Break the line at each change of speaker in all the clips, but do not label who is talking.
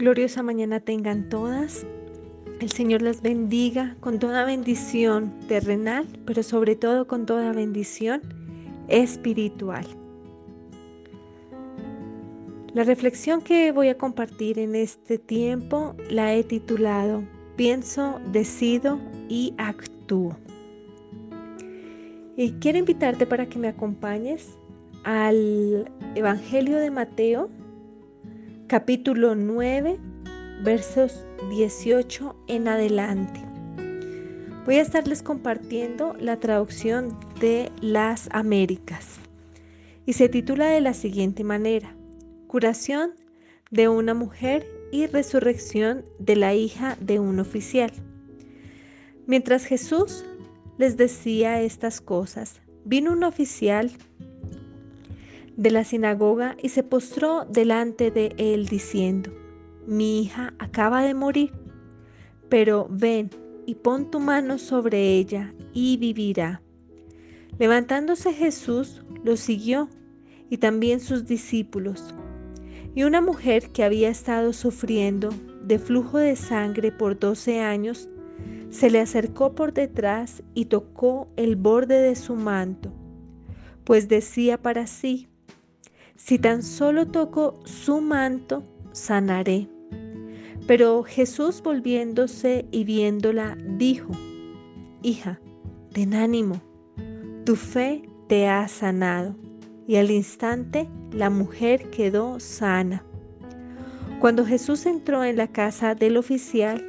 Gloriosa mañana tengan todas. El Señor las bendiga con toda bendición terrenal, pero sobre todo con toda bendición espiritual. La reflexión que voy a compartir en este tiempo la he titulado Pienso, decido y actúo. Y quiero invitarte para que me acompañes al Evangelio de Mateo, capítulo 9, versos 18 en adelante. Voy a estarles compartiendo la traducción de las Américas y se titula de la siguiente manera, Curación de una mujer y resurrección de la hija de un oficial. Mientras Jesús les decía estas cosas, vino un oficial de la sinagoga y se postró delante de él diciendo, mi hija acaba de morir, pero ven y pon tu mano sobre ella y vivirá. Levantándose Jesús lo siguió y también sus discípulos. Y una mujer que había estado sufriendo de flujo de sangre por doce años, se le acercó por detrás y tocó el borde de su manto, pues decía para sí, si tan solo toco su manto, sanaré. Pero Jesús volviéndose y viéndola, dijo, Hija, ten ánimo, tu fe te ha sanado. Y al instante la mujer quedó sana. Cuando Jesús entró en la casa del oficial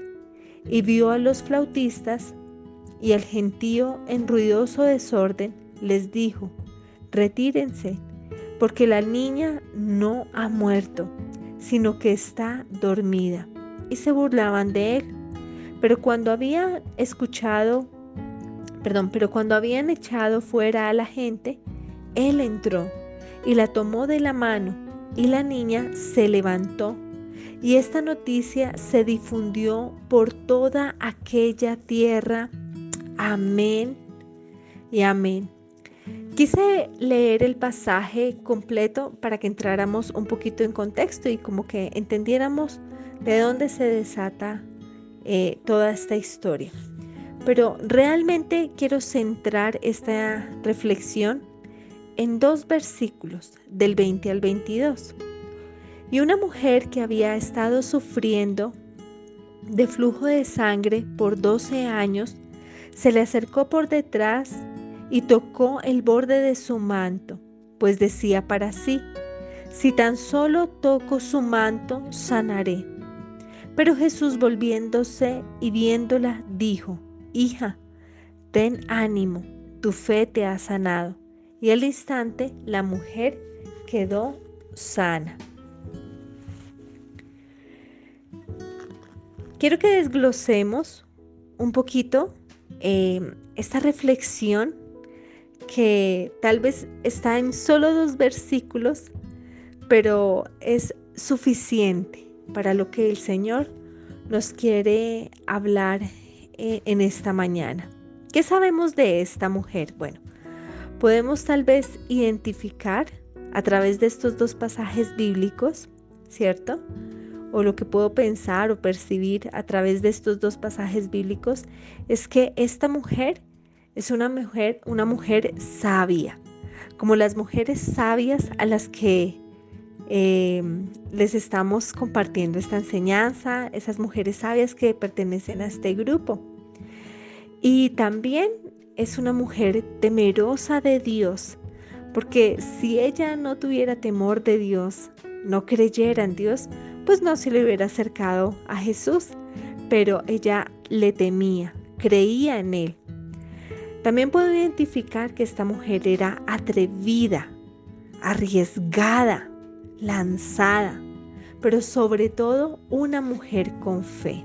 y vio a los flautistas y al gentío en ruidoso desorden, les dijo, retírense porque la niña no ha muerto, sino que está dormida. Y se burlaban de él. Pero cuando había escuchado, perdón, pero cuando habían echado fuera a la gente, él entró y la tomó de la mano y la niña se levantó. Y esta noticia se difundió por toda aquella tierra. Amén y amén. Quise leer el pasaje completo para que entráramos un poquito en contexto y como que entendiéramos de dónde se desata eh, toda esta historia. Pero realmente quiero centrar esta reflexión en dos versículos, del 20 al 22. Y una mujer que había estado sufriendo de flujo de sangre por 12 años, se le acercó por detrás y tocó el borde de su manto, pues decía para sí, si tan solo toco su manto, sanaré. Pero Jesús volviéndose y viéndola, dijo, Hija, ten ánimo, tu fe te ha sanado. Y al instante la mujer quedó sana. Quiero que desglosemos un poquito eh, esta reflexión que tal vez está en solo dos versículos, pero es suficiente para lo que el Señor nos quiere hablar eh, en esta mañana. ¿Qué sabemos de esta mujer? Bueno, podemos tal vez identificar a través de estos dos pasajes bíblicos, ¿cierto? O lo que puedo pensar o percibir a través de estos dos pasajes bíblicos es que esta mujer es una mujer, una mujer sabia, como las mujeres sabias a las que em, les estamos compartiendo esta enseñanza, esas mujeres sabias que pertenecen a este grupo. Y también es una mujer temerosa de Dios, porque si ella no tuviera temor de Dios, no creyera en Dios, pues no se le hubiera acercado a Jesús, pero ella le temía, creía en Él. También puedo identificar que esta mujer era atrevida, arriesgada, lanzada, pero sobre todo una mujer con fe.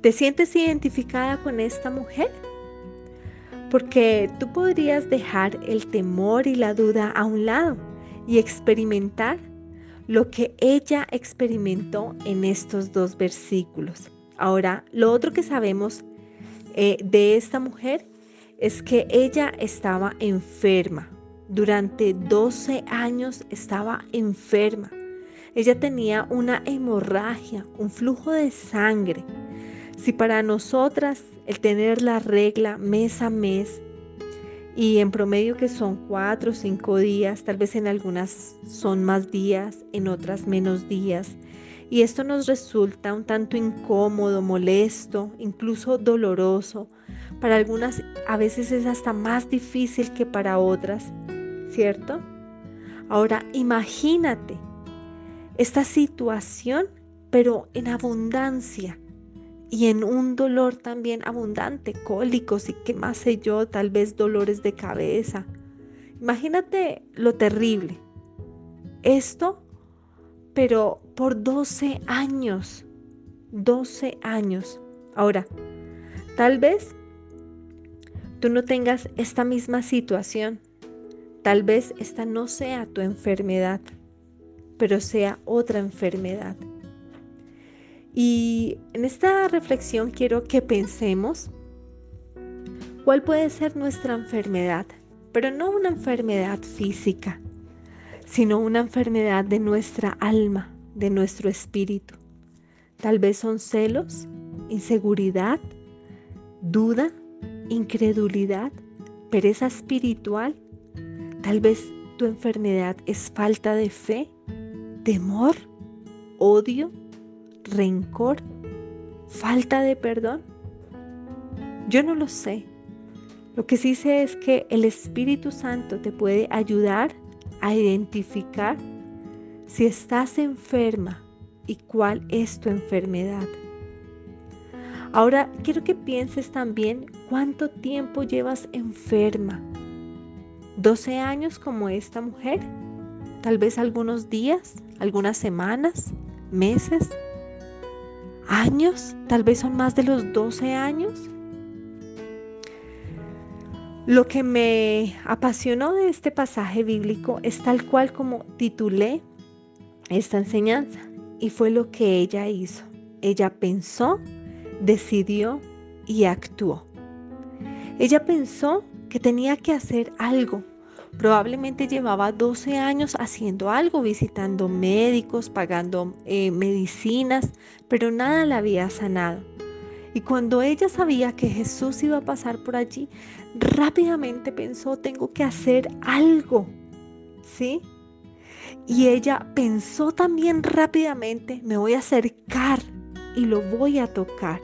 ¿Te sientes identificada con esta mujer? Porque tú podrías dejar el temor y la duda a un lado y experimentar lo que ella experimentó en estos dos versículos. Ahora, lo otro que sabemos eh, de esta mujer es que ella estaba enferma. Durante 12 años estaba enferma. Ella tenía una hemorragia, un flujo de sangre. Si para nosotras el tener la regla mes a mes y en promedio que son cuatro o cinco días, tal vez en algunas son más días, en otras menos días, y esto nos resulta un tanto incómodo, molesto, incluso doloroso. Para algunas a veces es hasta más difícil que para otras, ¿cierto? Ahora imagínate esta situación, pero en abundancia y en un dolor también abundante, cólicos y qué más sé yo, tal vez dolores de cabeza. Imagínate lo terrible. Esto, pero por 12 años, 12 años. Ahora, tal vez tú no tengas esta misma situación. Tal vez esta no sea tu enfermedad pero sea otra enfermedad. Y en esta reflexión quiero que pensemos cuál puede ser nuestra enfermedad, pero no una enfermedad física, sino una enfermedad de nuestra alma, de nuestro espíritu. Tal vez son celos, inseguridad, duda, incredulidad, pereza espiritual. Tal vez tu enfermedad es falta de fe temor, odio, rencor, falta de perdón? Yo no lo sé. Lo que sí sé es que el Espíritu Santo te puede ayudar a identificar si estás enferma y cuál es tu enfermedad. Ahora quiero que pienses también cuánto tiempo llevas enferma. ¿12 años como esta mujer? Tal vez algunos días, algunas semanas, meses, años, tal vez son más de los 12 años. Lo que me apasionó de este pasaje bíblico es tal cual como titulé esta enseñanza y fue lo que ella hizo. Ella pensó, decidió y actuó. Ella pensó que tenía que hacer algo Probablemente llevaba 12 años haciendo algo, visitando médicos, pagando eh, medicinas, pero nada la había sanado. Y cuando ella sabía que Jesús iba a pasar por allí, rápidamente pensó, tengo que hacer algo. ¿Sí? Y ella pensó también rápidamente, me voy a acercar y lo voy a tocar.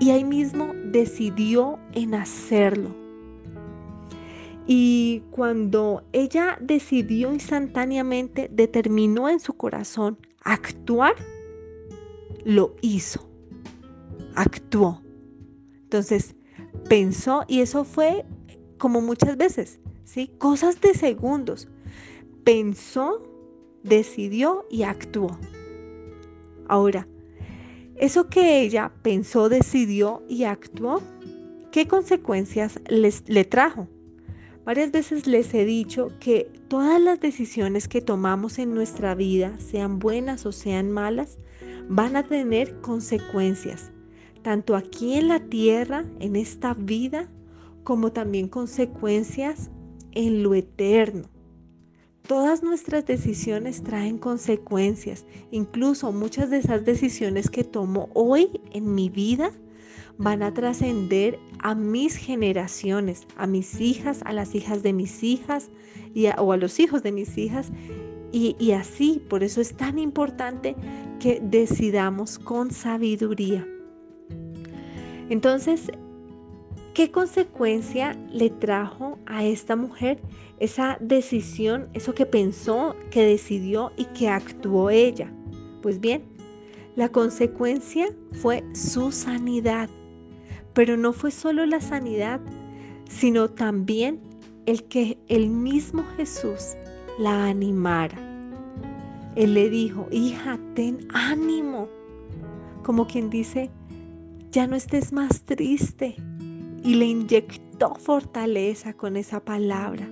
Y ahí mismo decidió en hacerlo. Y cuando ella decidió instantáneamente, determinó en su corazón actuar, lo hizo. Actuó. Entonces, pensó y eso fue como muchas veces, ¿sí? Cosas de segundos. Pensó, decidió y actuó. Ahora, eso que ella pensó, decidió y actuó, ¿qué consecuencias les, le trajo? Varias veces les he dicho que todas las decisiones que tomamos en nuestra vida, sean buenas o sean malas, van a tener consecuencias, tanto aquí en la tierra, en esta vida, como también consecuencias en lo eterno. Todas nuestras decisiones traen consecuencias, incluso muchas de esas decisiones que tomo hoy en mi vida van a trascender a mis generaciones, a mis hijas, a las hijas de mis hijas y o a los hijos de mis hijas. Y, y así, por eso es tan importante que decidamos con sabiduría. Entonces, ¿qué consecuencia le trajo a esta mujer esa decisión, eso que pensó, que decidió y que actuó ella? Pues bien, la consecuencia fue su sanidad. Pero no fue solo la sanidad, sino también el que el mismo Jesús la animara. Él le dijo, hija, ten ánimo. Como quien dice, ya no estés más triste. Y le inyectó fortaleza con esa palabra.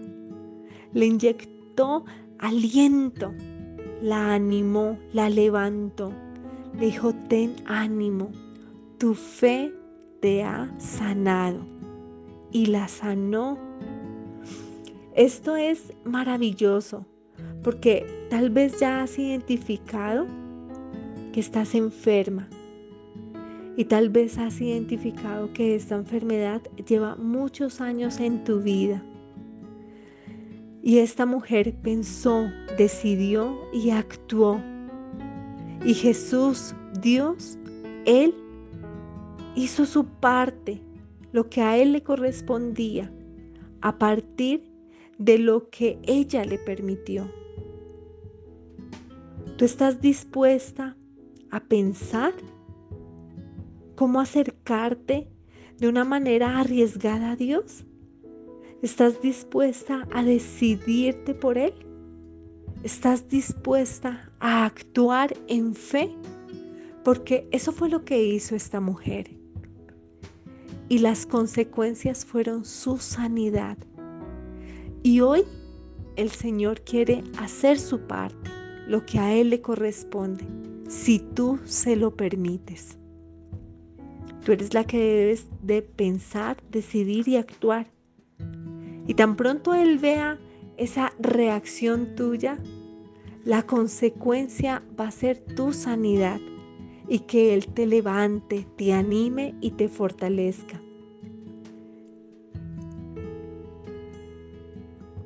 Le inyectó aliento. La animó, la levantó. Le dijo, ten ánimo. Tu fe te ha sanado y la sanó. Esto es maravilloso porque tal vez ya has identificado que estás enferma y tal vez has identificado que esta enfermedad lleva muchos años en tu vida. Y esta mujer pensó, decidió y actuó. Y Jesús, Dios, Él hizo su parte, lo que a Él le correspondía, a partir de lo que ella le permitió. ¿Tú estás dispuesta a pensar cómo acercarte de una manera arriesgada a Dios? ¿Estás dispuesta a decidirte por Él? ¿Estás dispuesta a actuar en fe? Porque eso fue lo que hizo esta mujer. Y las consecuencias fueron su sanidad. Y hoy el Señor quiere hacer su parte lo que a Él le corresponde, si tú se lo permites. Tú eres la que debes de pensar, decidir y actuar. Y tan pronto Él vea esa reacción tuya, la consecuencia va a ser tu sanidad y que Él te levante, te anime y te fortalezca.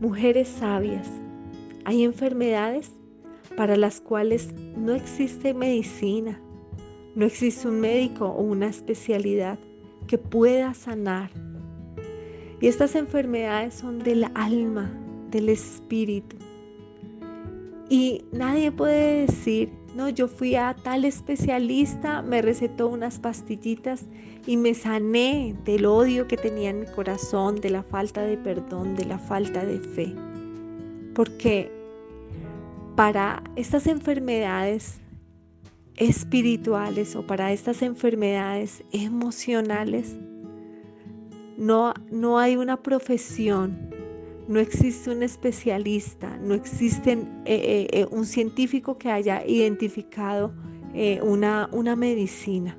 Mujeres sabias, hay enfermedades para las cuales no existe medicina, no existe un médico o una especialidad que pueda sanar. Y estas enfermedades son del alma, del espíritu. Y nadie puede decir, no, yo fui a tal especialista, me recetó unas pastillitas y me sané del odio que tenía en mi corazón, de la falta de perdón, de la falta de fe. Porque para estas enfermedades espirituales o para estas enfermedades emocionales, no, no hay una profesión, no existe un especialista, no existe eh, eh, eh, un científico que haya identificado una, una medicina.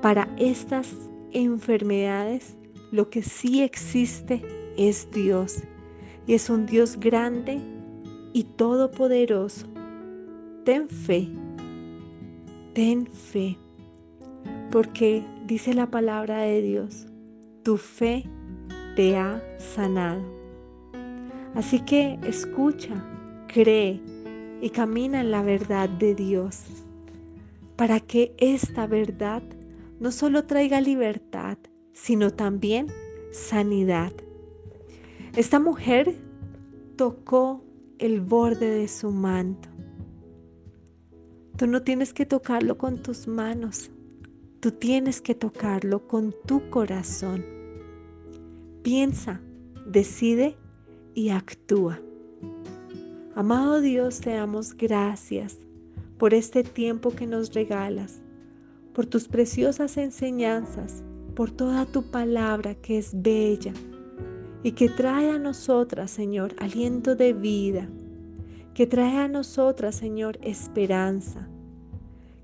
Para estas enfermedades, lo que sí existe es Dios. Y es un Dios grande, y todopoderoso, ten fe, ten fe, porque dice la palabra de Dios, tu fe te ha sanado. Así que escucha, cree y camina en la verdad de Dios, para que esta verdad no solo traiga libertad, sino también sanidad. Esta mujer tocó el borde de su manto. Tú no tienes que tocarlo con tus manos, tú tienes que tocarlo con tu corazón. Piensa, decide y actúa. Amado Dios, te damos gracias por este tiempo que nos regalas, por tus preciosas enseñanzas, por toda tu palabra que es bella y que trae a nosotras, Señor, aliento de vida, que trae a nosotras, Señor, esperanza,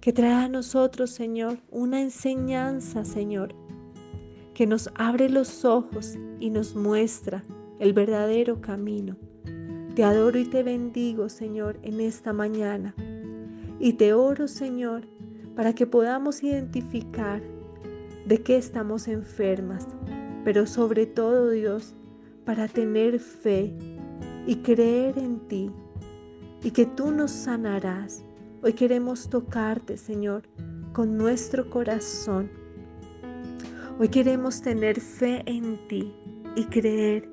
que trae a nosotros, Señor, una enseñanza, Señor, que nos abre los ojos y nos muestra el verdadero camino. Te adoro y te bendigo, Señor, en esta mañana. Y te oro, Señor, para que podamos identificar de qué estamos enfermas, pero sobre todo, Dios, para tener fe y creer en ti y que tú nos sanarás. Hoy queremos tocarte, Señor, con nuestro corazón. Hoy queremos tener fe en ti y creer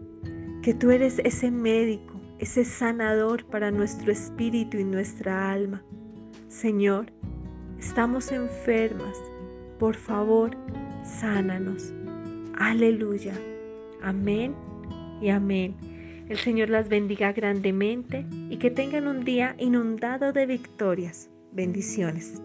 que tú eres ese médico, ese sanador para nuestro espíritu y nuestra alma. Señor, estamos enfermas. Por favor, sánanos. Aleluya. Amén y amén. El Señor las bendiga grandemente y que tengan un día inundado de victorias. Bendiciones.